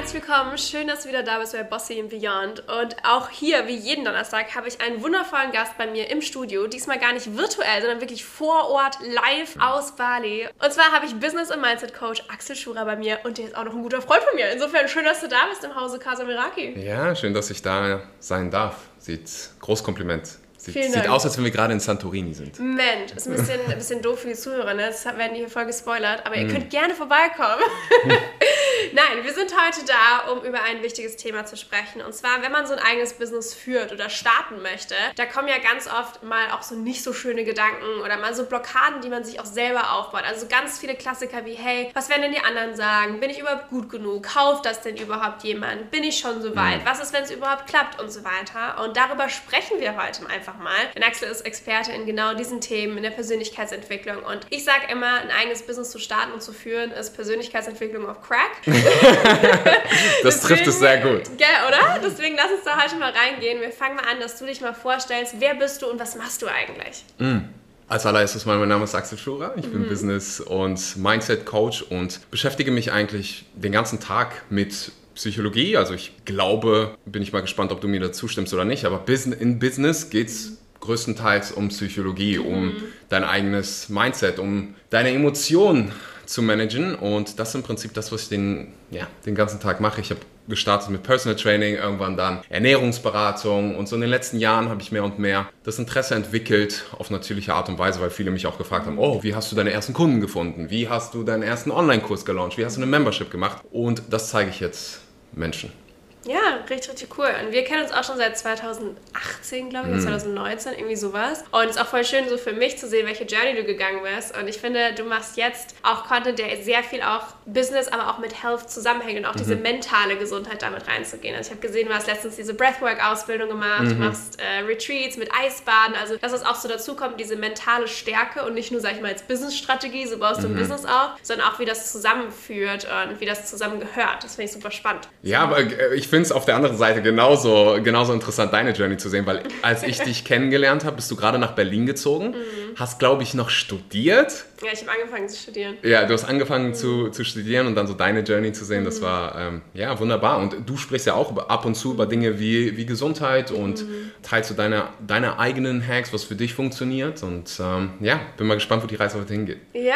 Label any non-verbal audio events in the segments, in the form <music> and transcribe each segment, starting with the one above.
Herzlich willkommen, schön, dass du wieder da bist bei Bossy and Beyond. Und auch hier, wie jeden Donnerstag, habe ich einen wundervollen Gast bei mir im Studio. Diesmal gar nicht virtuell, sondern wirklich vor Ort, live aus Bali. Und zwar habe ich Business- und Mindset-Coach Axel Schura bei mir und der ist auch noch ein guter Freund von mir. Insofern schön, dass du da bist im Hause Casa Miraki. Ja, schön, dass ich da sein darf. Sieht Großkompliment. Sieht, sieht aus, als wenn wir gerade in Santorini sind. Mensch, ist ein bisschen, <laughs> ein bisschen doof für die Zuhörer, ne? Das werden die hier voll gespoilert, aber ihr mm. könnt gerne vorbeikommen. <laughs> Nein, wir sind heute da, um über ein wichtiges Thema zu sprechen. Und zwar, wenn man so ein eigenes Business führt oder starten möchte, da kommen ja ganz oft mal auch so nicht so schöne Gedanken oder mal so Blockaden, die man sich auch selber aufbaut. Also ganz viele Klassiker wie, hey, was werden denn die anderen sagen? Bin ich überhaupt gut genug? Kauft das denn überhaupt jemand? Bin ich schon so weit? Mm. Was ist, wenn es überhaupt klappt? Und so weiter. Und darüber sprechen wir heute einfach einfach mal. Denn Axel ist Experte in genau diesen Themen, in der Persönlichkeitsentwicklung. Und ich sage immer, ein eigenes Business zu starten und zu führen, ist Persönlichkeitsentwicklung auf Crack. <laughs> das trifft es sehr gut. Gell, oder? Deswegen lass uns da heute mal reingehen. Wir fangen mal an, dass du dich mal vorstellst. Wer bist du und was machst du eigentlich? Mm. Als allererstes mal, mein Name ist Axel Schurer. Ich bin mhm. Business- und Mindset-Coach und beschäftige mich eigentlich den ganzen Tag mit Psychologie. Also ich glaube, bin ich mal gespannt, ob du mir dazu stimmst oder nicht, aber in Business geht es größtenteils um Psychologie, um mhm. dein eigenes Mindset, um deine Emotionen zu managen. Und das ist im Prinzip das, was ich den, ja, den ganzen Tag mache. Ich habe gestartet mit Personal Training, irgendwann dann Ernährungsberatung und so in den letzten Jahren habe ich mehr und mehr das Interesse entwickelt auf natürliche Art und Weise, weil viele mich auch gefragt haben, oh, wie hast du deine ersten Kunden gefunden? Wie hast du deinen ersten Online-Kurs gelauncht? Wie hast du eine Membership gemacht? Und das zeige ich jetzt Menschen. Ja, richtig, richtig cool. Und wir kennen uns auch schon seit 2018, glaube ich, mm. 2019, irgendwie sowas. Und es ist auch voll schön, so für mich zu sehen, welche Journey du gegangen bist. Und ich finde, du machst jetzt auch Content, der sehr viel auch Business, aber auch mit Health zusammenhängt und auch mhm. diese mentale Gesundheit damit reinzugehen. Also ich habe gesehen, du hast letztens diese Breathwork-Ausbildung gemacht, mhm. du machst äh, Retreats mit Eisbaden. Also, dass es auch so dazu kommt, diese mentale Stärke und nicht nur, sag ich mal, als Business-Strategie, so baust du ein mhm. Business auf, sondern auch, wie das zusammenführt und wie das zusammengehört. Das finde ich super spannend. Ja, aber äh, ich finde es auf der anderen Seite genauso, genauso interessant, deine Journey zu sehen, weil als ich dich kennengelernt habe, bist du gerade nach Berlin gezogen, mhm. hast, glaube ich, noch studiert. Ja, ich habe angefangen zu studieren. Ja, du hast angefangen mhm. zu, zu studieren und dann so deine Journey zu sehen, das mhm. war ähm, ja wunderbar. Und du sprichst ja auch ab und zu über Dinge wie, wie Gesundheit und mhm. teilst du deine, deine eigenen Hacks, was für dich funktioniert. Und ähm, ja, bin mal gespannt, wo die Reise heute hingeht. Ja,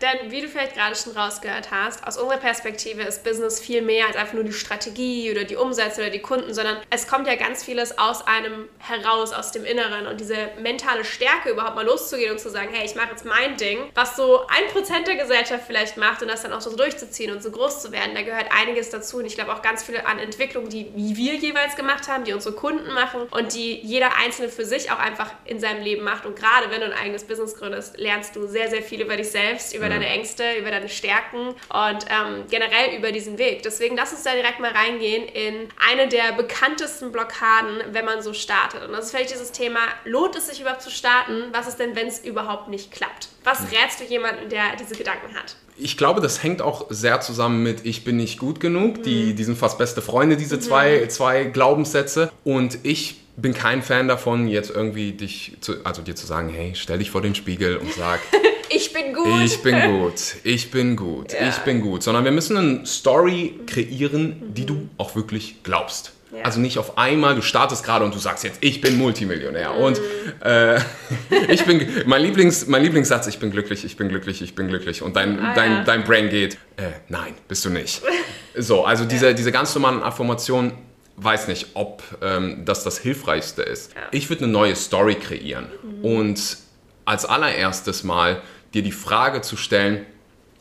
denn wie du vielleicht gerade schon rausgehört hast, aus unserer Perspektive ist Business viel mehr als einfach nur die Strategie oder die Umsätze oder die Kunden, sondern es kommt ja ganz vieles aus einem heraus, aus dem Inneren. Und diese mentale Stärke überhaupt mal loszugehen und zu sagen, hey, ich mache jetzt mein Ding, was so ein Prozent der Gesellschaft vielleicht macht und das dann auch so durchzuziehen und so groß zu werden, da gehört einiges dazu. Und ich glaube auch ganz viele an Entwicklungen, die wir jeweils gemacht haben, die unsere Kunden machen und die jeder Einzelne für sich auch einfach in seinem Leben macht. Und gerade wenn du ein eigenes Business gründest, lernst du sehr, sehr viel über dich selbst, über deine Ängste, über deine Stärken und ähm, generell über diesen Weg. Deswegen lass uns da direkt mal reingehen in eine der bekanntesten Blockaden, wenn man so startet. Und das ist vielleicht dieses Thema, lohnt es sich überhaupt zu starten? Was ist denn, wenn es überhaupt nicht klappt? Was rätst du jemandem, der diese Gedanken hat? Ich glaube, das hängt auch sehr zusammen mit Ich bin nicht gut genug. Mhm. Die, die sind fast beste Freunde, diese mhm. zwei, zwei Glaubenssätze. Und ich bin kein Fan davon, jetzt irgendwie dich zu, also dir zu sagen, hey, stell dich vor den Spiegel und sag, <laughs> ich bin gut. Ich bin <laughs> gut, ich bin gut, ja. ich bin gut. Sondern wir müssen eine Story kreieren, die mhm. du auch wirklich glaubst. Ja. Also nicht auf einmal, du startest gerade und du sagst jetzt, ich bin Multimillionär. Mhm. Und äh, <laughs> ich bin, mein, Lieblings, mein Lieblingssatz, ich bin glücklich, ich bin glücklich, ich bin glücklich. Und dein, ah, dein, ja. dein Brain geht, äh, nein, bist du nicht. <laughs> So, also diese, diese ganz normalen Affirmationen, weiß nicht, ob ähm, das das Hilfreichste ist. Ja. Ich würde eine neue Story kreieren mhm. und als allererstes mal dir die Frage zu stellen,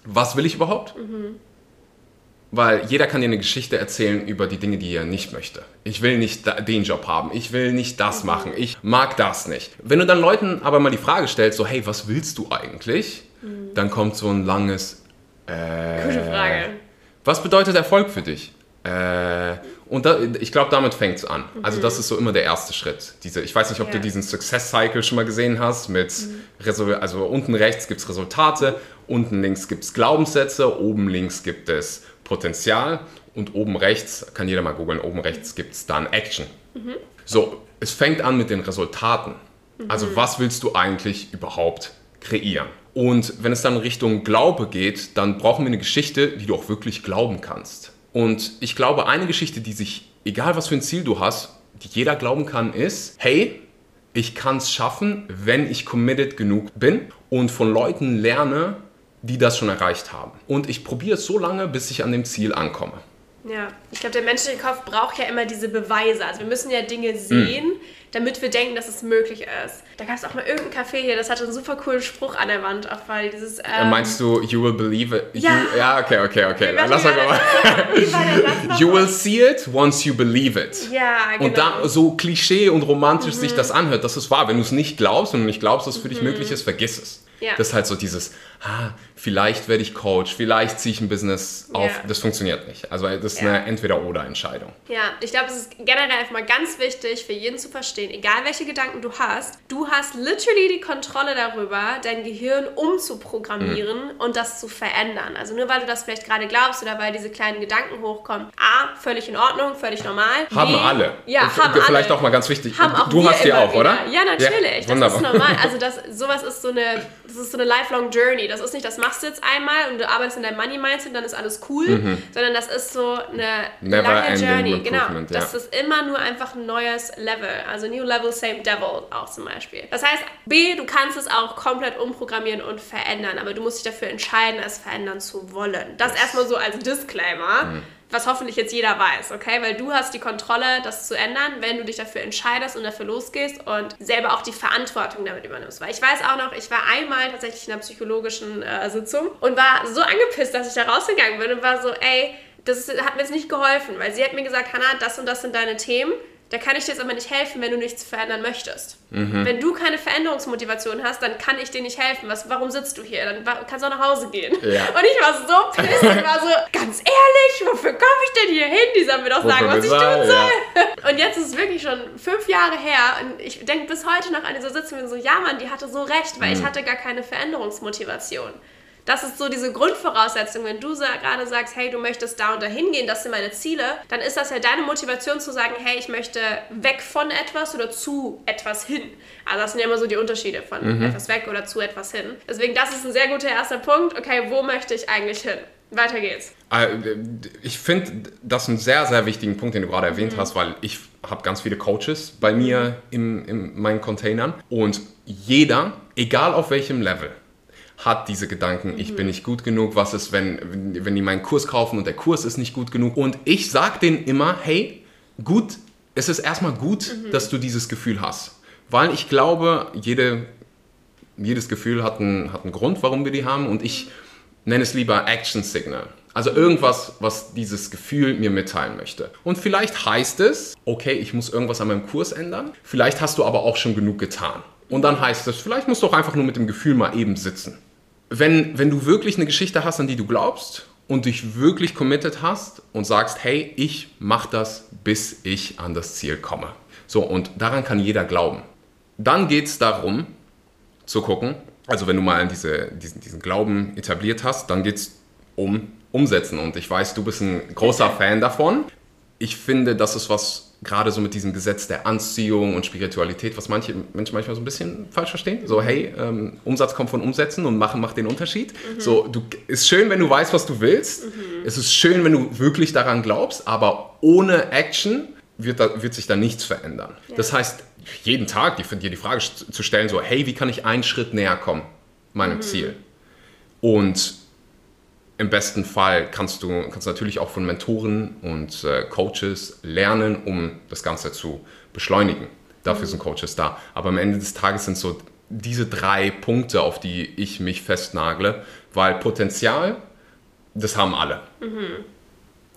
was will ich überhaupt? Mhm. Weil jeder kann dir eine Geschichte erzählen über die Dinge, die er nicht möchte. Ich will nicht den Job haben, ich will nicht das mhm. machen, ich mag das nicht. Wenn du dann Leuten aber mal die Frage stellst, so hey, was willst du eigentlich? Mhm. Dann kommt so ein langes... Äh, Gute Frage. Was bedeutet Erfolg für dich? Äh, Und da, ich glaube, damit fängt es an. Mhm. Also das ist so immer der erste Schritt. Diese, ich weiß nicht, ob ja. du diesen Success Cycle schon mal gesehen hast. Mit mhm. also unten rechts gibt es Resultate, unten links gibt es Glaubenssätze, oben links gibt es Potenzial und oben rechts, kann jeder mal googeln, oben rechts gibt es dann Action. Mhm. So, es fängt an mit den Resultaten. Also mhm. was willst du eigentlich überhaupt kreieren? Und wenn es dann Richtung Glaube geht, dann brauchen wir eine Geschichte, die du auch wirklich glauben kannst. Und ich glaube, eine Geschichte, die sich, egal was für ein Ziel du hast, die jeder glauben kann, ist, hey, ich kann es schaffen, wenn ich committed genug bin und von Leuten lerne, die das schon erreicht haben. Und ich probiere es so lange, bis ich an dem Ziel ankomme. Ja, ich glaube, der menschliche Kopf braucht ja immer diese Beweise. Also wir müssen ja Dinge sehen, mm. damit wir denken, dass es möglich ist. Da gab es auch mal irgendein Café hier, das hatte einen super coolen Spruch an der Wand, auch weil dieses... Ähm, Meinst du, you will believe it? Ja, you, ja okay, okay, okay. Lass mal <laughs> mal. you will see it once you believe it. Ja, genau. Und da so klischee und romantisch mhm. sich das anhört, das ist wahr. Wenn du es nicht glaubst und nicht glaubst, dass es für dich mhm. möglich ist, vergiss es. Ja. Das ist halt so dieses, ah, vielleicht werde ich Coach, vielleicht ziehe ich ein Business auf. Ja. Das funktioniert nicht. Also das ist ja. eine Entweder-Oder-Entscheidung. Ja, ich glaube, es ist generell einfach mal ganz wichtig für jeden zu verstehen, egal welche Gedanken du hast, du hast literally die Kontrolle darüber, dein Gehirn umzuprogrammieren mhm. und das zu verändern. Also nur weil du das vielleicht gerade glaubst oder weil diese kleinen Gedanken hochkommen, A, völlig in Ordnung, völlig normal. Haben B, alle. Ja, und haben Vielleicht alle. auch mal ganz wichtig. Haben du hast die auch, wieder. oder? Ja, natürlich. Ja, das ist normal. <laughs> Also das, sowas ist so eine das ist so eine lifelong Journey. Das ist nicht, das machst du jetzt einmal und du arbeitest in deinem Money Mindset, dann ist alles cool, mhm. sondern das ist so eine Never lange Journey. Genau. Das ja. ist immer nur einfach ein neues Level. Also New Level, Same Devil auch zum Beispiel. Das heißt, B, du kannst es auch komplett umprogrammieren und verändern, aber du musst dich dafür entscheiden, es verändern zu wollen. Das yes. erstmal so als Disclaimer. Mhm was hoffentlich jetzt jeder weiß, okay? Weil du hast die Kontrolle, das zu ändern, wenn du dich dafür entscheidest und dafür losgehst und selber auch die Verantwortung damit übernimmst. Weil ich weiß auch noch, ich war einmal tatsächlich in einer psychologischen äh, Sitzung und war so angepisst, dass ich da rausgegangen bin und war so, ey, das hat mir jetzt nicht geholfen, weil sie hat mir gesagt, Hannah, das und das sind deine Themen da kann ich dir jetzt aber nicht helfen, wenn du nichts verändern möchtest. Mhm. Wenn du keine Veränderungsmotivation hast, dann kann ich dir nicht helfen. Was, warum sitzt du hier? Dann kannst du auch nach Hause gehen. Ja. <laughs> Und ich war so pissed. Ich war so, ganz ehrlich, wofür komme ich denn hier hin? Die soll mir doch sagen, was ich tun soll. Ja. <laughs> Und jetzt ist es wirklich schon fünf Jahre her und ich denke bis heute noch an diese Sitzung und so, ja Mann, die hatte so recht, weil mhm. ich hatte gar keine Veränderungsmotivation. Das ist so diese Grundvoraussetzung. Wenn du gerade sagst, hey, du möchtest da und da hingehen, das sind meine Ziele, dann ist das ja deine Motivation zu sagen, hey, ich möchte weg von etwas oder zu etwas hin. Also das sind ja immer so die Unterschiede von mhm. etwas weg oder zu etwas hin. Deswegen, das ist ein sehr guter erster Punkt. Okay, wo möchte ich eigentlich hin? Weiter geht's. Äh, ich finde das einen sehr, sehr wichtigen Punkt, den du gerade erwähnt mhm. hast, weil ich habe ganz viele Coaches bei mir in, in meinen Containern und jeder, egal auf welchem Level, hat diese Gedanken, mhm. ich bin nicht gut genug, was ist, wenn, wenn die meinen Kurs kaufen und der Kurs ist nicht gut genug. Und ich sage denen immer, hey, gut, es ist erstmal gut, mhm. dass du dieses Gefühl hast. Weil ich glaube, jede, jedes Gefühl hat einen, hat einen Grund, warum wir die haben. Und ich nenne es lieber Action Signal. Also irgendwas, was dieses Gefühl mir mitteilen möchte. Und vielleicht heißt es, okay, ich muss irgendwas an meinem Kurs ändern. Vielleicht hast du aber auch schon genug getan. Und dann heißt es, vielleicht musst du auch einfach nur mit dem Gefühl mal eben sitzen wenn, wenn du wirklich eine Geschichte hast, an die du glaubst und dich wirklich committed hast und sagst, hey, ich mache das, bis ich an das Ziel komme. So, und daran kann jeder glauben. Dann geht es darum, zu gucken, also wenn du mal diese, diesen, diesen Glauben etabliert hast, dann geht es um Umsetzen. Und ich weiß, du bist ein großer Fan davon. Ich finde, das ist was gerade so mit diesem Gesetz der Anziehung und Spiritualität, was manche Menschen manchmal so ein bisschen falsch verstehen. So, hey, ähm, Umsatz kommt von Umsetzen und machen macht den Unterschied. Mhm. So, du, ist schön, wenn du weißt, was du willst. Mhm. Es ist schön, wenn du wirklich daran glaubst, aber ohne Action wird, da, wird sich da nichts verändern. Ja. Das heißt, jeden Tag die, dir die Frage zu stellen, so, hey, wie kann ich einen Schritt näher kommen, meinem mhm. Ziel? Und im besten Fall kannst du kannst natürlich auch von Mentoren und äh, Coaches lernen, um das Ganze zu beschleunigen. Dafür mhm. sind Coaches da. Aber am Ende des Tages sind so diese drei Punkte, auf die ich mich festnagle, weil Potenzial, das haben alle. Mhm.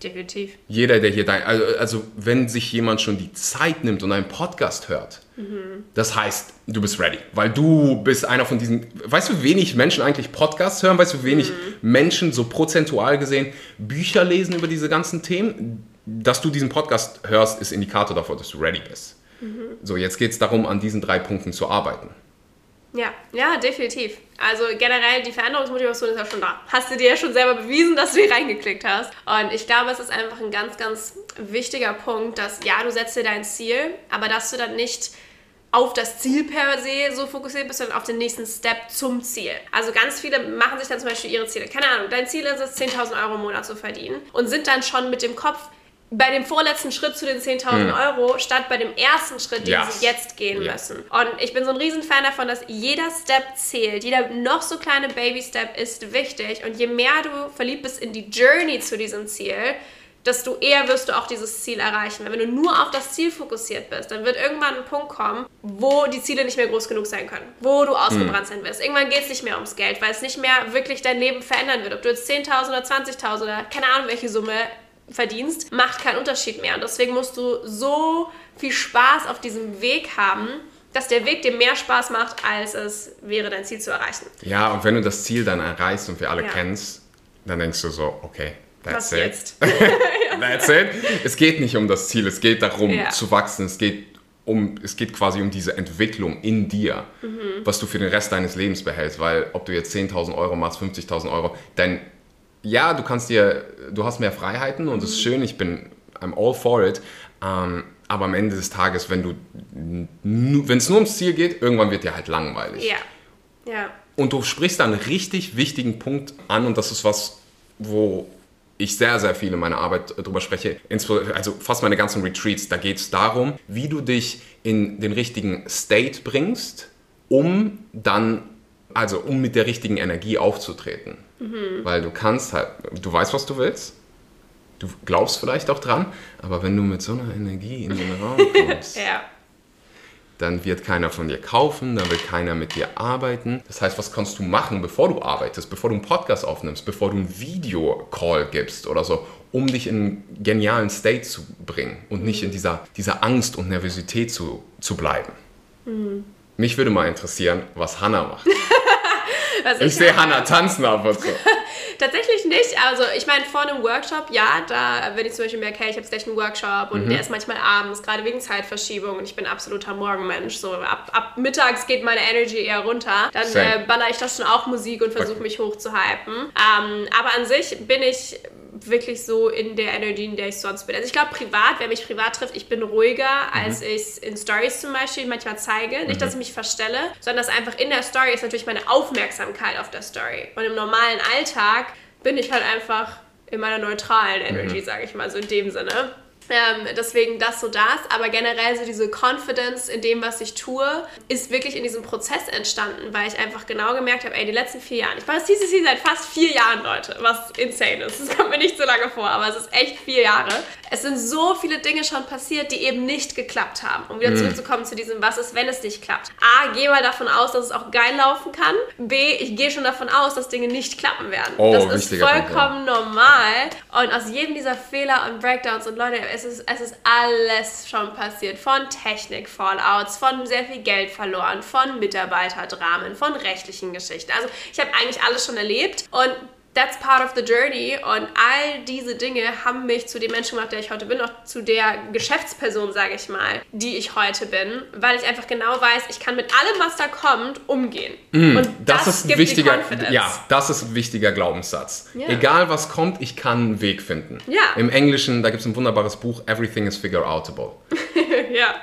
Definitiv. Jeder, der hier dein, also, also wenn sich jemand schon die Zeit nimmt und einen Podcast hört, mhm. das heißt, du bist ready, weil du bist einer von diesen, weißt du, wenig Menschen eigentlich Podcasts hören, weißt du, wenig mhm. Menschen so prozentual gesehen Bücher lesen über diese ganzen Themen, dass du diesen Podcast hörst, ist Indikator dafür, dass du ready bist. Mhm. So, jetzt geht es darum, an diesen drei Punkten zu arbeiten. Ja, ja, definitiv. Also generell die Veränderungsmotivation ist ja schon da. Hast du dir ja schon selber bewiesen, dass du hier reingeklickt hast. Und ich glaube, es ist einfach ein ganz, ganz wichtiger Punkt, dass ja, du setzt dir dein Ziel, aber dass du dann nicht auf das Ziel per se so fokussiert bist, sondern auf den nächsten Step zum Ziel. Also ganz viele machen sich dann zum Beispiel ihre Ziele. Keine Ahnung, dein Ziel ist es, 10.000 Euro im Monat zu verdienen und sind dann schon mit dem Kopf bei dem vorletzten Schritt zu den 10.000 hm. Euro statt bei dem ersten Schritt, den yes. sie jetzt gehen yeah. müssen. Und ich bin so ein Riesenfan davon, dass jeder Step zählt. Jeder noch so kleine Baby-Step ist wichtig. Und je mehr du verliebt bist in die Journey zu diesem Ziel, desto eher wirst du auch dieses Ziel erreichen. Weil wenn du nur auf das Ziel fokussiert bist, dann wird irgendwann ein Punkt kommen, wo die Ziele nicht mehr groß genug sein können. Wo du ausgebrannt hm. sein wirst. Irgendwann geht es nicht mehr ums Geld, weil es nicht mehr wirklich dein Leben verändern wird. Ob du jetzt 10.000 oder 20.000 oder keine Ahnung welche Summe verdienst, macht keinen Unterschied mehr. Und deswegen musst du so viel Spaß auf diesem Weg haben, dass der Weg dir mehr Spaß macht, als es wäre, dein Ziel zu erreichen. Ja, und wenn du das Ziel dann erreichst und wir alle ja. kennst, dann denkst du so, okay, that's Was it. Jetzt? <laughs> <laughs> that's it. Es geht nicht um das Ziel, es geht darum ja. zu wachsen, es geht um, es geht quasi um diese Entwicklung in dir, mhm. was du für den Rest deines Lebens behältst, weil ob du jetzt 10.000 Euro machst, 50.000 Euro, dein ja, du kannst dir, du hast mehr Freiheiten und es ist schön, ich bin, I'm all for it. Ähm, aber am Ende des Tages, wenn du, wenn es nur ums Ziel geht, irgendwann wird dir halt langweilig. Ja. ja. Und du sprichst da einen richtig wichtigen Punkt an und das ist was, wo ich sehr, sehr viel in meiner Arbeit drüber spreche, also fast meine ganzen Retreats, da geht es darum, wie du dich in den richtigen State bringst, um dann, also um mit der richtigen Energie aufzutreten. Mhm. Weil du kannst halt, du weißt, was du willst. Du glaubst vielleicht auch dran, aber wenn du mit so einer Energie in den Raum kommst, <laughs> ja. Dann wird keiner von dir kaufen, dann wird keiner mit dir arbeiten. Das heißt, was kannst du machen, bevor du arbeitest, bevor du einen Podcast aufnimmst, bevor du einen Videocall gibst oder so, um dich in einen genialen State zu bringen und nicht in dieser, dieser Angst und Nervosität zu, zu bleiben. Mhm. Mich würde mal interessieren, was Hannah macht. <laughs> ich, ich sehe Hannah tanzen ab und zu. Tatsächlich nicht. Also ich meine, vor einem Workshop, ja, da, wenn ich zum Beispiel merke, hey, ich habe gleich einen Workshop und mhm. der ist manchmal abends, gerade wegen Zeitverschiebung und ich bin absoluter Morgenmensch. So ab, ab mittags geht meine Energy eher runter. Dann äh, baller ich das schon auch Musik und versuche okay. mich hochzuhypen. Ähm, aber an sich bin ich wirklich so in der Energie, in der ich sonst bin. Also ich glaube, privat, wer mich privat trifft, ich bin ruhiger, mhm. als ich es in Stories zum Beispiel manchmal zeige. Nicht, mhm. dass ich mich verstelle, sondern dass einfach in der Story ist natürlich meine Aufmerksamkeit auf der Story. Und im normalen Alltag bin ich halt einfach in meiner neutralen Energy, mhm. sage ich mal, so in dem Sinne. Ähm, deswegen das so das, aber generell so diese Confidence in dem, was ich tue, ist wirklich in diesem Prozess entstanden, weil ich einfach genau gemerkt habe, ey, die letzten vier Jahre, ich mache das CCC seit fast vier Jahren, Leute, was insane ist. Das <laughs> kommt mir nicht so lange vor, aber es ist echt vier Jahre. Es sind so viele Dinge schon passiert, die eben nicht geklappt haben. Um wieder mhm. zurückzukommen zu diesem, was ist, wenn es nicht klappt. A, geh mal davon aus, dass es auch geil laufen kann. B, ich gehe schon davon aus, dass Dinge nicht klappen werden. Oh, das ist vollkommen Punkt, ja. normal. Und aus jedem dieser Fehler und Breakdowns und Leute, es ist, es ist alles schon passiert. Von Technik-Fallouts, von sehr viel Geld verloren, von Mitarbeiterdramen, von rechtlichen Geschichten. Also ich habe eigentlich alles schon erlebt und that's part of the journey. Und all diese Dinge haben mich zu dem Menschen gemacht, der ich heute bin, auch zu der Geschäftsperson, sage ich mal, die ich heute bin, weil ich einfach genau weiß, ich kann mit allem, was da kommt, umgehen. Mm, und das, das, ist ein wichtiger, ja, das ist ein wichtiger Glaubenssatz. Ja. Egal was kommt, ich kann einen Weg finden. Ja. Im Englischen, da gibt es ein wunderbares Buch, Everything is figure outable. <laughs> ja.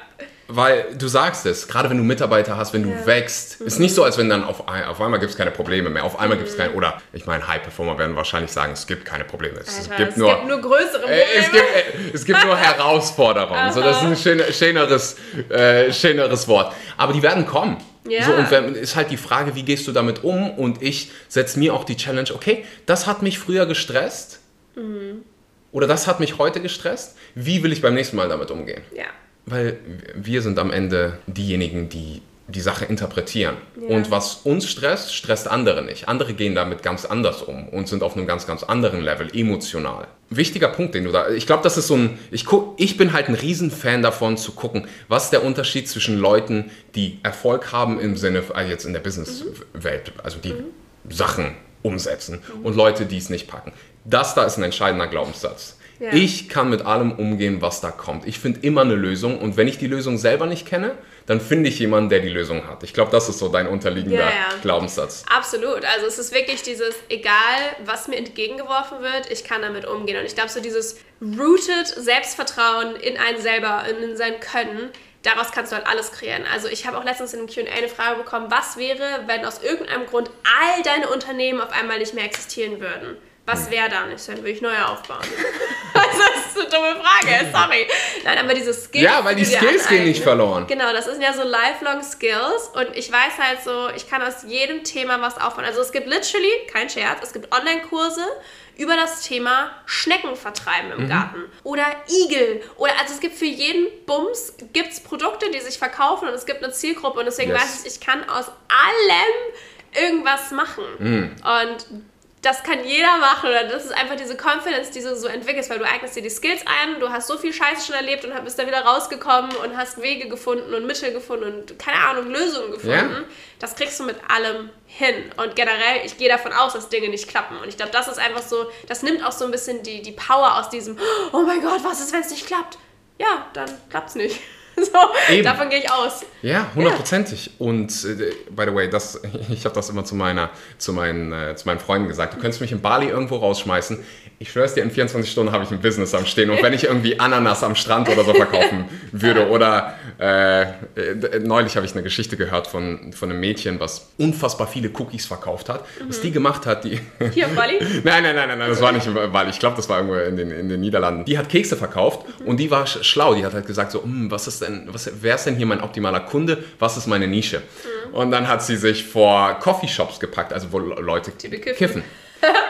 Weil du sagst es, gerade wenn du Mitarbeiter hast, wenn du ja. wächst, mhm. ist nicht so, als wenn dann auf, ein, auf einmal gibt es keine Probleme mehr. Auf einmal mhm. gibt es keine, oder ich meine, High-Performer werden wahrscheinlich sagen, es gibt keine Probleme. Es, Alter, gibt, es nur, gibt nur größere Probleme. Äh, es, gibt, äh, es gibt nur Herausforderungen. so, das ist ein schön, schöneres, äh, schöneres Wort. Aber die werden kommen. Ja. So, und wenn, ist halt die Frage, wie gehst du damit um? Und ich setze mir auch die Challenge, okay, das hat mich früher gestresst. Mhm. Oder das hat mich heute gestresst. Wie will ich beim nächsten Mal damit umgehen? Ja. Weil wir sind am Ende diejenigen, die die Sache interpretieren. Ja. Und was uns stresst, stresst andere nicht. Andere gehen damit ganz anders um und sind auf einem ganz, ganz anderen Level, emotional. Wichtiger Punkt, den du da, ich glaube, das ist so ein, ich, guck, ich bin halt ein Riesenfan davon zu gucken, was ist der Unterschied zwischen Leuten, die Erfolg haben im Sinne, also jetzt in der Businesswelt, also die mhm. Sachen umsetzen mhm. und Leute, die es nicht packen. Das da ist ein entscheidender Glaubenssatz Ja. Ich kann mit allem umgehen, was da kommt. Ich finde immer eine Lösung und wenn ich die Lösung selber nicht kenne, dann finde ich jemanden, der die Lösung hat. Ich glaube, das ist so dein unterliegender ja, ja. Glaubenssatz. Absolut. Also es ist wirklich dieses, egal was mir entgegengeworfen wird, ich kann damit umgehen. Und ich glaube, so dieses rooted Selbstvertrauen in einen selber, in sein Können, daraus kannst du halt alles kreieren. Also ich habe auch letztens in einem Q&A eine Frage bekommen, was wäre, wenn aus irgendeinem Grund all deine Unternehmen auf einmal nicht mehr existieren würden? Was wäre dann? Ich dann würde ich neue aufbauen. also, <laughs> das ist eine dumme Frage, sorry. Nein, aber diese Skills. Ja, weil die Skills gehen nicht verloren. Genau, das sind ja so lifelong Skills und ich weiß halt so, ich kann aus jedem Thema was aufbauen. Also es gibt literally, kein Scherz, es gibt Online-Kurse über das Thema Schnecken vertreiben im mhm. Garten oder Igel oder also es gibt für jeden Bums gibt's Produkte, die sich verkaufen und es gibt eine Zielgruppe und deswegen yes. weiß ich, ich kann aus allem irgendwas machen. Mhm. Und das kann jeder machen oder das ist einfach diese Confidence, die du so entwickelst, weil du eignest dir die Skills ein, du hast so viel Scheiße schon erlebt und bist da wieder rausgekommen und hast Wege gefunden und Mittel gefunden und keine Ahnung, Lösungen gefunden. Ja. Das kriegst du mit allem hin. Und generell, ich gehe davon aus, dass Dinge nicht klappen. Und ich glaube, das ist einfach so, das nimmt auch so ein bisschen die, die Power aus diesem, oh mein Gott, was ist, wenn es nicht klappt? Ja, dann klappt es nicht. <laughs> So, Eben. davon gehe ich aus. Ja, hundertprozentig. Ja. Und äh, by the way, das, <laughs> ich habe das immer zu, meiner, zu, meinen, äh, zu meinen Freunden gesagt. Du könntest mich in Bali irgendwo rausschmeißen. Ich schwör's dir, in 24 Stunden habe ich ein Business am Stehen. Und wenn ich irgendwie Ananas am Strand oder so verkaufen <laughs> würde oder äh, neulich habe ich eine Geschichte gehört von, von einem Mädchen, was unfassbar viele Cookies verkauft hat. Mhm. Was die gemacht hat, die... Hier auf Bali? <laughs> nein, nein, nein, nein, das war nicht in Bali. Ich glaube, das war irgendwo in den, in den Niederlanden. Die hat Kekse verkauft mhm. und die war schlau. Die hat halt gesagt so, hm, was ist denn, was, wer ist denn hier mein optimaler Kunde? Was ist meine Nische? Mhm. Und dann hat sie sich vor Coffeeshops gepackt, also wo Leute kiffen.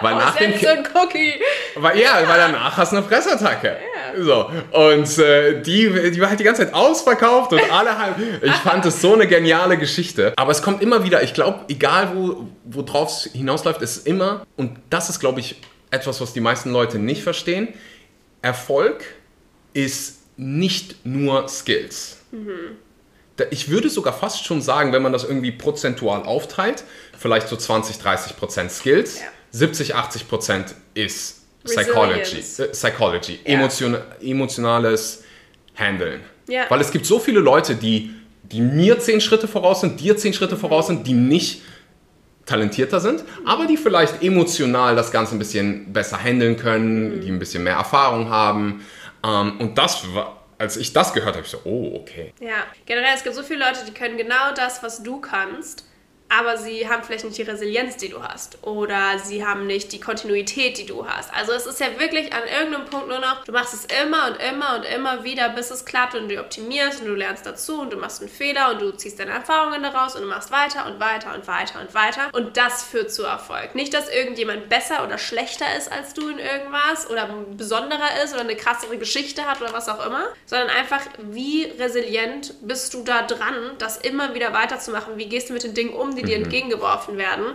Weil oh, nach dem so ein Cookie. Weil, ja, weil danach hast du eine Fressattacke. Yeah. So. Und äh, die, die war halt die ganze Zeit ausverkauft und alle halt. <laughs> Ich fand es so eine geniale Geschichte. Aber es kommt immer wieder, ich glaube, egal wo, wo drauf es hinausläuft, ist immer, und das ist, glaube ich, etwas, was die meisten Leute nicht verstehen. Erfolg ist nicht nur Skills. Mhm. Ich würde sogar fast schon sagen, wenn man das irgendwie prozentual aufteilt, vielleicht so 20, 30 Prozent Skills, ja. 70, 80 Prozent ist Psychology, äh, Psychology ja. Emotion, emotionales Handeln. Ja. Weil es gibt so viele Leute, die, die mir zehn Schritte voraus sind, dir zehn Schritte voraus sind, die nicht talentierter sind, aber die vielleicht emotional das Ganze ein bisschen besser handeln können, mhm. die ein bisschen mehr Erfahrung haben. Ähm, und das war, als ich das gehört habe, ich so, oh, okay. Ja, generell, es gibt so viele Leute, die können genau das, was du kannst aber sie haben vielleicht nicht die Resilienz, die du hast. Oder sie haben nicht die Kontinuität, die du hast. Also es ist ja wirklich an irgendeinem Punkt nur noch, du machst es immer und immer und immer wieder, bis es klappt und du optimierst und du lernst dazu und du machst einen Fehler und du ziehst deine Erfahrungen daraus und du machst weiter und weiter und weiter und weiter. Und das führt zu Erfolg. Nicht, dass irgendjemand besser oder schlechter ist als du in irgendwas oder besonderer ist oder eine krassere Geschichte hat oder was auch immer, sondern einfach, wie resilient bist du da dran, das immer wieder weiterzumachen? Wie gehst du mit den Dingen um, die dir mhm. entgegengeworfen werden.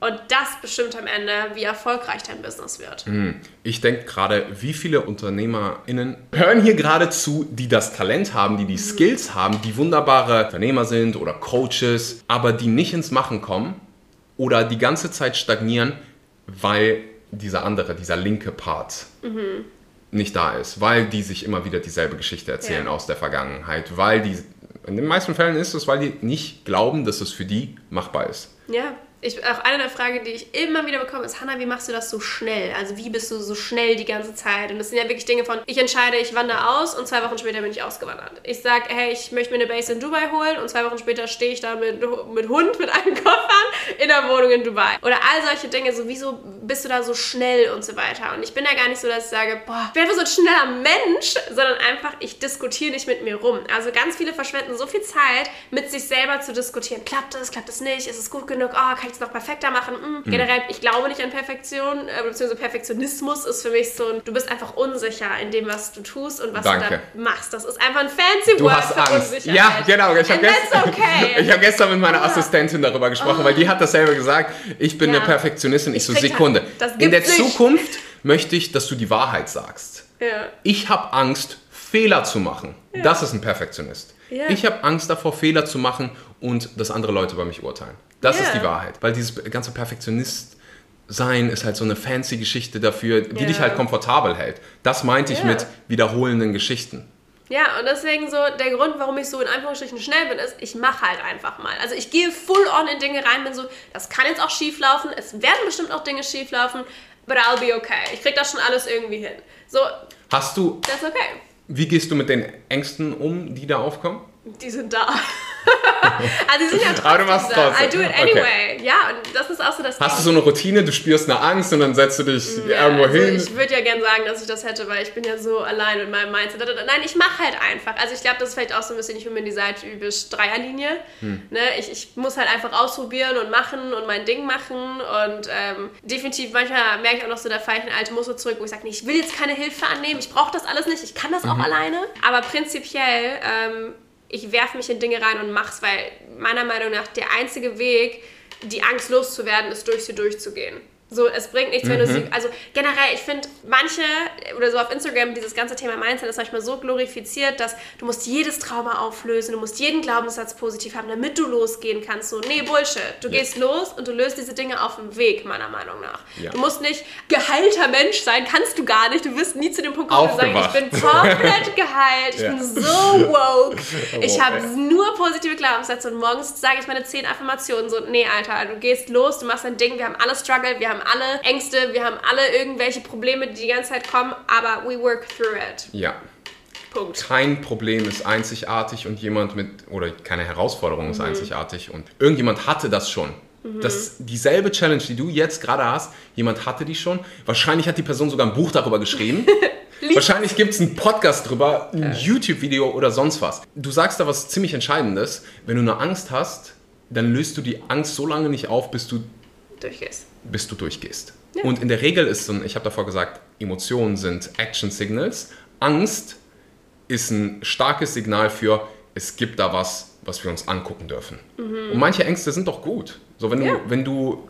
Und das bestimmt am Ende, wie erfolgreich dein Business wird. Mhm. Ich denke gerade, wie viele UnternehmerInnen hören hier gerade zu, die das Talent haben, die die mhm. Skills haben, die wunderbare Unternehmer sind oder Coaches, aber die nicht ins Machen kommen oder die ganze Zeit stagnieren, weil dieser andere, dieser linke Part mhm. nicht da ist, weil die sich immer wieder dieselbe Geschichte erzählen ja. aus der Vergangenheit, weil die in den meisten Fällen ist es, weil die nicht glauben, dass es für die machbar ist. Ja, ich, auch eine der Fragen, die ich immer wieder bekomme, ist, Hanna, wie machst du das so schnell? Also wie bist du so schnell die ganze Zeit? Und das sind ja wirklich Dinge von, ich entscheide, ich wandere aus und zwei Wochen später bin ich ausgewandert. Ich sage, hey, ich möchte mir eine Base in Dubai holen und zwei Wochen später stehe ich da mit, mit Hund, mit einem Koffern in der Wohnung in Dubai. Oder all solche Dinge, so wieso bist du da so schnell und so weiter. Und ich bin da gar nicht so, dass ich sage, boah, ich bin einfach so ein schneller Mensch, sondern einfach, ich diskutiere nicht mit mir rum. Also ganz viele verschwenden so viel Zeit, mit sich selber zu diskutieren. Klappt das, klappt das nicht? Ist es gut genug? Oh, kann ich es noch perfekter machen. Mhm. Generell, ich glaube nicht an Perfektion, äh, beziehungsweise Perfektionismus ist für mich so ein, du bist einfach unsicher in dem, was du tust und was Danke. du da machst. Das ist einfach ein fancy du Wort hast für Angst. Unsicherheit. Ja, genau. Ich habe gestern, okay. <laughs> hab gestern mit meiner Assistentin darüber gesprochen, oh. weil die hat dasselbe gesagt. Ich bin ja. eine Perfektionistin. Ich, ich so, Sekunde. In der nicht. Zukunft möchte ich, dass du die Wahrheit sagst. Ja. Ich habe Angst, Fehler zu machen. Ja. Das ist ein Perfektionist. Ja. Ich habe Angst davor, Fehler zu machen und dass andere Leute über mich urteilen. Das yeah. ist die Wahrheit. Weil dieses ganze Perfektionist, sein ist halt so eine fancy Geschichte dafür, die ja. dich halt komfortabel hält. Das meinte ich ja. mit wiederholenden Geschichten. Ja, und deswegen so, der Grund, warum ich so in Anführungsstrichen schnell bin, ist, ich mache halt einfach mal. Also ich gehe full on in Dinge rein, bin so, das kann jetzt auch schief laufen, es werden bestimmt auch Dinge schief laufen, but I'll be okay. Ich krieg das schon alles irgendwie hin. So. Hast du. Das ist okay. Wie gehst du mit den Ängsten um, die da aufkommen? Die sind da. <laughs> also die sind ja trotzdem Aber du machst trotzdem. I do it anyway. Okay. Ja, und das ist auch so das Hast Ding. du so eine Routine, du spürst eine Angst und dann setzt du dich ja, irgendwo also hin? Ich würde ja gerne sagen, dass ich das hätte, weil ich bin ja so allein mit meinem Mindset. Nein, ich mache halt einfach. Also ich glaube, das ist vielleicht auch so ein bisschen, ich bin in dieser typisch Dreierlinie. Hm. Ne? Ich, ich muss halt einfach ausprobieren und machen und mein Ding machen und ähm, definitiv manchmal merke ich auch noch so, da fahre ich in alte Muster zurück, wo ich sage, nee, ich will jetzt keine Hilfe annehmen, ich brauche das alles nicht, ich kann das mhm. auch alleine. Aber prinzipiell ähm, ich werfe mich in Dinge rein und mach's, weil meiner Meinung nach der einzige Weg, die Angst loszuwerden, ist durch sie durchzugehen. So, es bringt nichts, wenn mhm. du sie. Also generell, ich finde, manche oder so auf Instagram, dieses ganze Thema Mindset ist manchmal so glorifiziert, dass du musst jedes Trauma auflösen, du musst jeden Glaubenssatz positiv haben, damit du losgehen kannst. So, nee, Bullshit. Du ja. gehst los und du löst diese Dinge auf dem Weg, meiner Meinung nach. Ja. Du musst nicht geheilter Mensch sein, kannst du gar nicht. Du wirst nie zu dem Punkt kommen, wo du sagst, ich bin komplett geheilt, ich ja. bin so woke, <laughs> ich habe nur positive Glaubenssätze und morgens sage ich meine zehn Affirmationen so, nee, Alter, du gehst los, du machst dein Ding, wir haben alle Struggle, wir haben alle Ängste, wir haben alle irgendwelche Probleme, die die ganze Zeit kommen, aber we work through it. Ja. Punkt. Kein Problem ist einzigartig und jemand mit, oder keine Herausforderung ist mhm. einzigartig und irgendjemand hatte das schon. Mhm. Das, dieselbe Challenge, die du jetzt gerade hast, jemand hatte die schon. Wahrscheinlich hat die Person sogar ein Buch darüber geschrieben. <laughs> Wahrscheinlich gibt es einen Podcast drüber, ein ja. YouTube-Video oder sonst was. Du sagst da was ziemlich Entscheidendes. Wenn du eine Angst hast, dann löst du die Angst so lange nicht auf, bis du durchgehst bis du durchgehst. Ja. Und in der Regel ist, und ich habe davor gesagt, Emotionen sind Action Signals. Angst ist ein starkes Signal für, es gibt da was, was wir uns angucken dürfen. Mhm. Und manche Ängste sind doch gut. So, wenn du, ja. wenn du,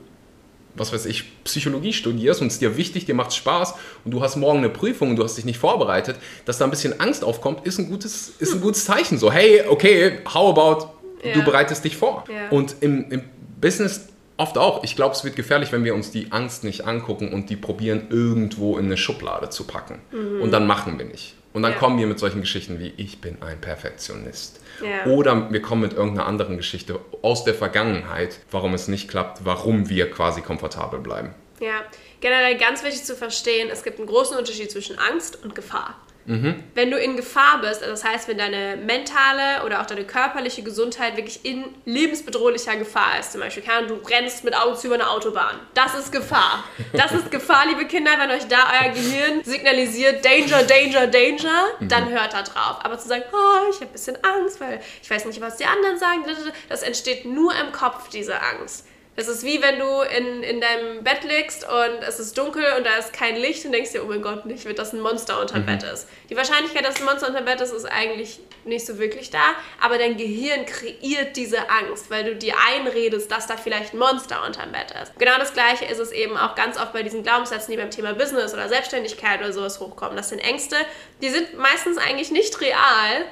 was weiß ich, Psychologie studierst und es dir wichtig, dir macht Spaß und du hast morgen eine Prüfung und du hast dich nicht vorbereitet, dass da ein bisschen Angst aufkommt, ist ein gutes, ist ein gutes Zeichen. So, hey, okay, how about, ja. du bereitest dich vor. Und im, im Business Oft auch. Ich glaube, es wird gefährlich, wenn wir uns die Angst nicht angucken und die probieren irgendwo in eine Schublade zu packen. Mhm. Und dann machen wir nicht. Und dann ja. kommen wir mit solchen Geschichten wie ich bin ein Perfektionist. Ja. Oder wir kommen mit irgendeiner anderen Geschichte aus der Vergangenheit, warum es nicht klappt, warum wir quasi komfortabel bleiben. Ja, generell ganz wichtig zu verstehen, es gibt einen großen Unterschied zwischen Angst und Gefahr. Mhm. Wenn du in Gefahr bist, also das heißt, wenn deine mentale oder auch deine körperliche Gesundheit wirklich in lebensbedrohlicher Gefahr ist, zum Beispiel, kann, du rennst mit Augen zu über eine Autobahn. Das ist Gefahr. Das ist Gefahr, liebe Kinder, wenn euch da euer Gehirn signalisiert Danger, Danger, Danger, mhm. dann hört da drauf. Aber zu sagen, oh, ich habe ein bisschen Angst, weil ich weiß nicht, was die anderen sagen, das entsteht nur im Kopf, diese Angst. Es ist wie wenn du in, in deinem Bett liegst und es ist dunkel und da ist kein Licht und denkst dir, oh mein Gott, nicht wird das ein Monster unter dem mhm. Bett ist. Die Wahrscheinlichkeit, dass ein Monster unter dem Bett ist, ist eigentlich nicht so wirklich da, aber dein Gehirn kreiert diese Angst, weil du dir einredest, dass da vielleicht ein Monster unter dem Bett ist. Genau das gleiche ist es eben auch ganz oft bei diesen Glaubenssätzen, die beim Thema Business oder Selbstständigkeit oder sowas hochkommen. Das sind Ängste, die sind meistens eigentlich nicht real,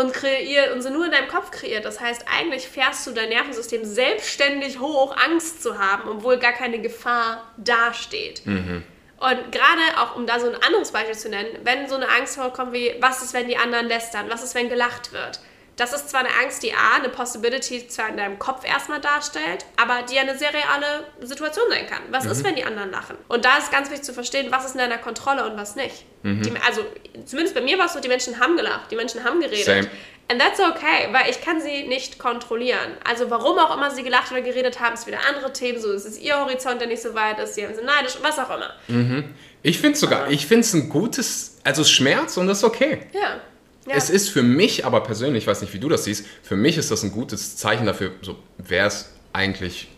und kreiert und sind nur in deinem Kopf kreiert. Das heißt, eigentlich fährst du dein Nervensystem selbstständig hoch, Angst zu haben, obwohl gar keine Gefahr dasteht. Mhm. Und gerade auch, um da so ein anderes Beispiel zu nennen, wenn so eine Angst vorkommt wie, was ist, wenn die anderen lästern, was ist, wenn gelacht wird, das ist zwar eine Angst, die A, eine Possibility zwar in deinem Kopf erstmal darstellt, aber die eine sehr reale Situation sein kann. Was mhm. ist, wenn die anderen lachen? Und da ist ganz wichtig zu verstehen, was ist in deiner Kontrolle und was nicht. Mhm. Die, also, zumindest bei mir war es so, die Menschen haben gelacht, die Menschen haben geredet. Same. And that's okay, weil ich kann sie nicht kontrollieren. Also warum auch immer sie gelacht oder geredet haben, ist wieder andere Themen. So, es ist ihr Horizont, der nicht so weit ist, sie sind neidisch, was auch immer. Mhm. Ich finde es sogar, ich finde es ein gutes, also Schmerz und das ist okay. Ja. Ja. Es ist für mich aber persönlich, ich weiß nicht, wie du das siehst, für mich ist das ein gutes Zeichen dafür, so, wer ist eigentlich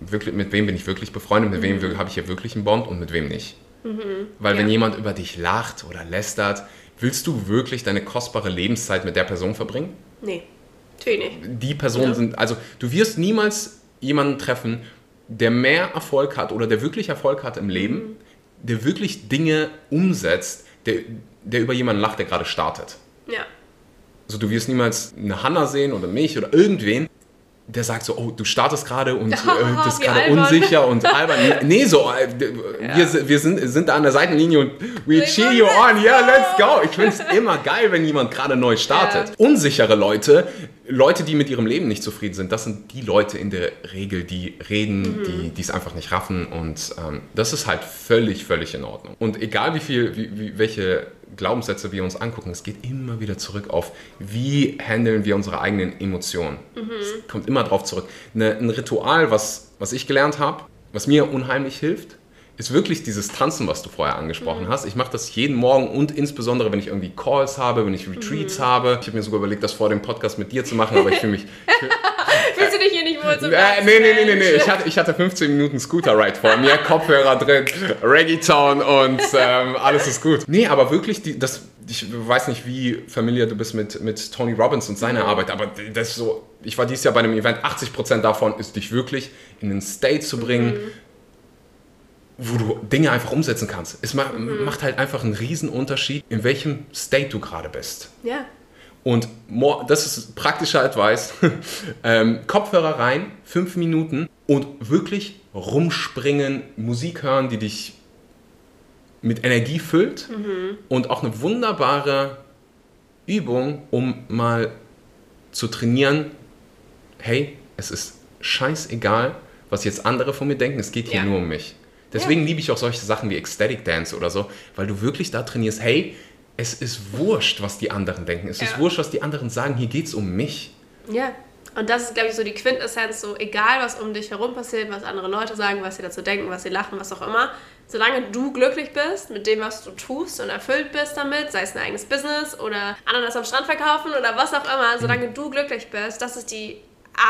wirklich, mit wem bin ich wirklich befreundet, mit mhm. wem habe ich hier wirklich einen Bond und mit wem nicht. Mhm. Weil ja. wenn jemand über dich lacht oder lästert, willst du wirklich deine kostbare Lebenszeit mit der Person verbringen? Nee, natürlich nicht. Die Personen ja. sind, also du wirst niemals jemanden treffen, der mehr Erfolg hat oder der wirklich Erfolg hat im Leben, mhm. der wirklich Dinge umsetzt, der, der über jemanden lacht, der gerade startet. Also du wirst niemals eine Hanna sehen oder mich oder irgendwen, der sagt so, oh, du startest gerade und <laughs> äh, das ist gerade unsicher und <laughs> albern. Nee, so, äh, ja. wir, wir sind, sind da an der Seitenlinie und we cheer you on, yeah, let's go. Ich finde es immer geil, wenn jemand gerade neu startet. Ja. Unsichere Leute, Leute, die mit ihrem Leben nicht zufrieden sind, das sind die Leute in der Regel, die reden, mhm. die es einfach nicht raffen und ähm, das ist halt völlig, völlig in Ordnung. Und egal wie viel, wie, wie, welche Glaubenssätze wir uns angucken, es geht immer wieder zurück auf, wie handeln wir unsere eigenen Emotionen. Mhm. Es kommt immer darauf zurück. Eine, ein Ritual, was, was ich gelernt habe, was mir unheimlich hilft, ist wirklich dieses Tanzen, was du vorher angesprochen mhm. hast. Ich mache das jeden Morgen und insbesondere, wenn ich irgendwie Calls habe, wenn ich Retreats mhm. habe. Ich habe mir sogar überlegt, das vor dem Podcast mit dir zu machen, aber ich fühle mich... <laughs> <laughs> Fühlst du dich hier nicht wohl zum äh, Nee, nee, nee, nee, nee. Ich hatte, ich hatte 15 Minuten Scooter-Ride vor mir, Kopfhörer drin, Reggaeton und ähm, alles ist gut. Nee, aber wirklich, die, das, ich weiß nicht, wie familiar du bist mit, mit Tony Robbins und seiner mhm. Arbeit, aber das ist so, ich war dieses Jahr bei einem Event, 80% davon ist dich wirklich in den State zu bringen, mhm wo du Dinge einfach umsetzen kannst. Es macht, mhm. macht halt einfach einen riesen Unterschied, in welchem State du gerade bist. Ja. Und das ist praktischer Advice. <laughs> ähm, Kopfhörer rein, fünf Minuten und wirklich rumspringen, Musik hören, die dich mit Energie füllt mhm. und auch eine wunderbare Übung, um mal zu trainieren, hey, es ist scheißegal, was jetzt andere von mir denken, es geht hier ja. nur um mich. Deswegen ja. liebe ich auch solche Sachen wie Ecstatic Dance oder so, weil du wirklich da trainierst, hey, es ist wurscht, was die anderen denken. Es ja. ist wurscht, was die anderen sagen. Hier geht es um mich. Ja. Und das ist, glaube ich, so die Quintessenz, so egal, was um dich herum passiert, was andere Leute sagen, was sie dazu denken, was sie lachen, was auch immer. Solange du glücklich bist mit dem, was du tust und erfüllt bist damit, sei es ein eigenes Business oder anderen das am Strand verkaufen oder was auch immer, solange mhm. du glücklich bist, das ist die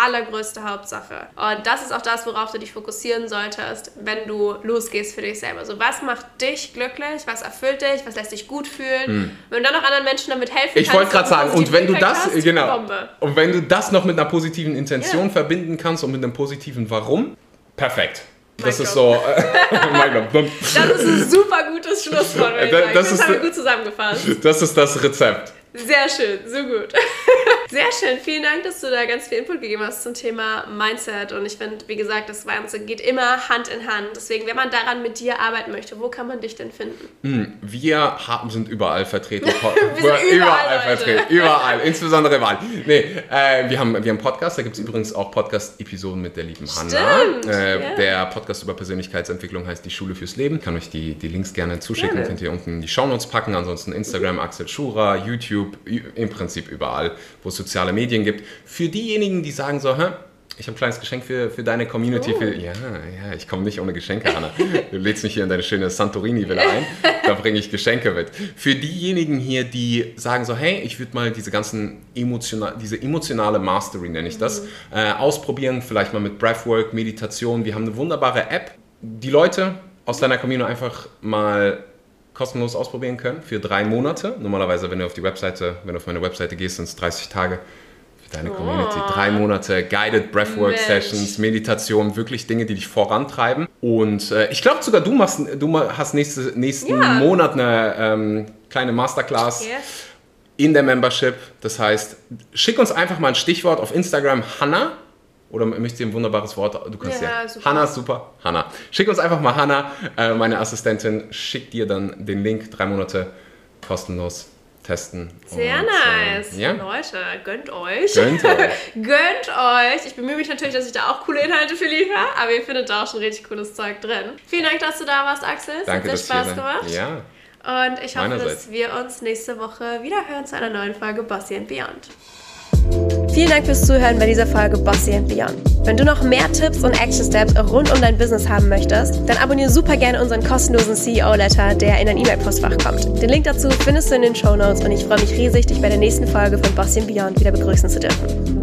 allergrößte Hauptsache. Und das ist auch das, worauf du dich fokussieren solltest, wenn du losgehst für dich selber. So, was macht dich glücklich? Was erfüllt dich? Was lässt dich gut fühlen? Hm. Wenn du dann noch anderen Menschen damit helfen ich kannst. Ich wollte gerade sagen, und wenn du das, hast, genau, Bombe. und wenn du das noch mit einer positiven Intention ja. verbinden kannst und mit einem positiven Warum, perfekt. Das ist so. Äh, <laughs> das ist ein super gutes Schlusswort. <laughs> Das, das, das haben wir gut zusammengefasst. Das ist das Rezept. Sehr schön, so gut. <laughs> Sehr schön, vielen Dank, dass du da ganz viel Input gegeben hast zum Thema Mindset. Und ich finde, wie gesagt, das Ganze geht immer Hand in Hand. Deswegen, wenn man daran mit dir arbeiten möchte, wo kann man dich denn finden? Hm, wir haben, sind überall vertreten. <laughs> wir sind überall, überall vertreten, überall, insbesondere überall. Nee, äh, wir, haben, wir haben einen Podcast, da gibt es übrigens auch Podcast-Episoden mit der lieben Hanna. Äh, yeah. Der Podcast über Persönlichkeitsentwicklung heißt Die Schule fürs Leben. Ich kann euch die, die Links gerne zuschicken, gerne. könnt ihr unten in die Shownotes packen. Ansonsten Instagram, Axel Schura, YouTube. YouTube, im Prinzip überall, wo es soziale Medien gibt. Für diejenigen, die sagen so, Hä, ich habe ein kleines Geschenk für, für deine Community. Oh. Für, ja, ja, ich komme nicht ohne Geschenke, Anna. Du lädst mich hier in deine schöne Santorini-Villa ein. Da bringe ich Geschenke mit. Für diejenigen hier, die sagen so, hey, ich würde mal diese ganzen emotional, diese emotionale Mastery, nenne ich das, mhm. äh, ausprobieren. Vielleicht mal mit Breathwork, Meditation. Wir haben eine wunderbare App. Die Leute aus deiner Community einfach mal kostenlos ausprobieren können für drei Monate. Normalerweise, wenn du auf die Webseite, wenn du auf meine Webseite gehst, sind es 30 Tage für deine oh. Community. Drei Monate Guided Breathwork. Sessions, Meditation, wirklich Dinge, die dich vorantreiben. Und äh, ich glaube sogar, du machst, du hast nächste, nächsten ja. Monat eine ähm, kleine Masterclass. Yes. In der Membership. Das heißt, schick uns einfach mal ein Stichwort auf Instagram, Hannah, oder möchtest du ein wunderbares Wort? Du kannst ja. ja. Super. Hanna ist super. Hanna. Schick uns einfach mal Hanna, äh, meine Assistentin, schickt dir dann den Link, drei Monate kostenlos testen. Sehr und, nice. Äh, ja? Leute, gönnt euch. Gönnt <laughs> euch. gönnt euch. Ich bemühe mich natürlich, dass ich da auch coole Inhalte für liefere, aber ihr findet da auch schon richtig cooles Zeug drin. Vielen Dank, dass du da warst, Axel. Es Danke, hat sehr Spaß gemacht. Ja. Und ich hoffe, dass wir uns nächste Woche wieder hören zu einer neuen Folge Bossy and Beyond. Vielen Dank fürs Zuhören bei dieser Folge Bossy and Beyond. Wenn du noch mehr Tipps und Action Steps rund um dein Business haben möchtest, dann abonniere super gerne unseren kostenlosen CEO-Letter, der in dein E-Mail-Postfach kommt. Den Link dazu findest du in den Show Notes und ich freue mich riesig, dich bei der nächsten Folge von Bossy and Beyond wieder begrüßen zu dürfen.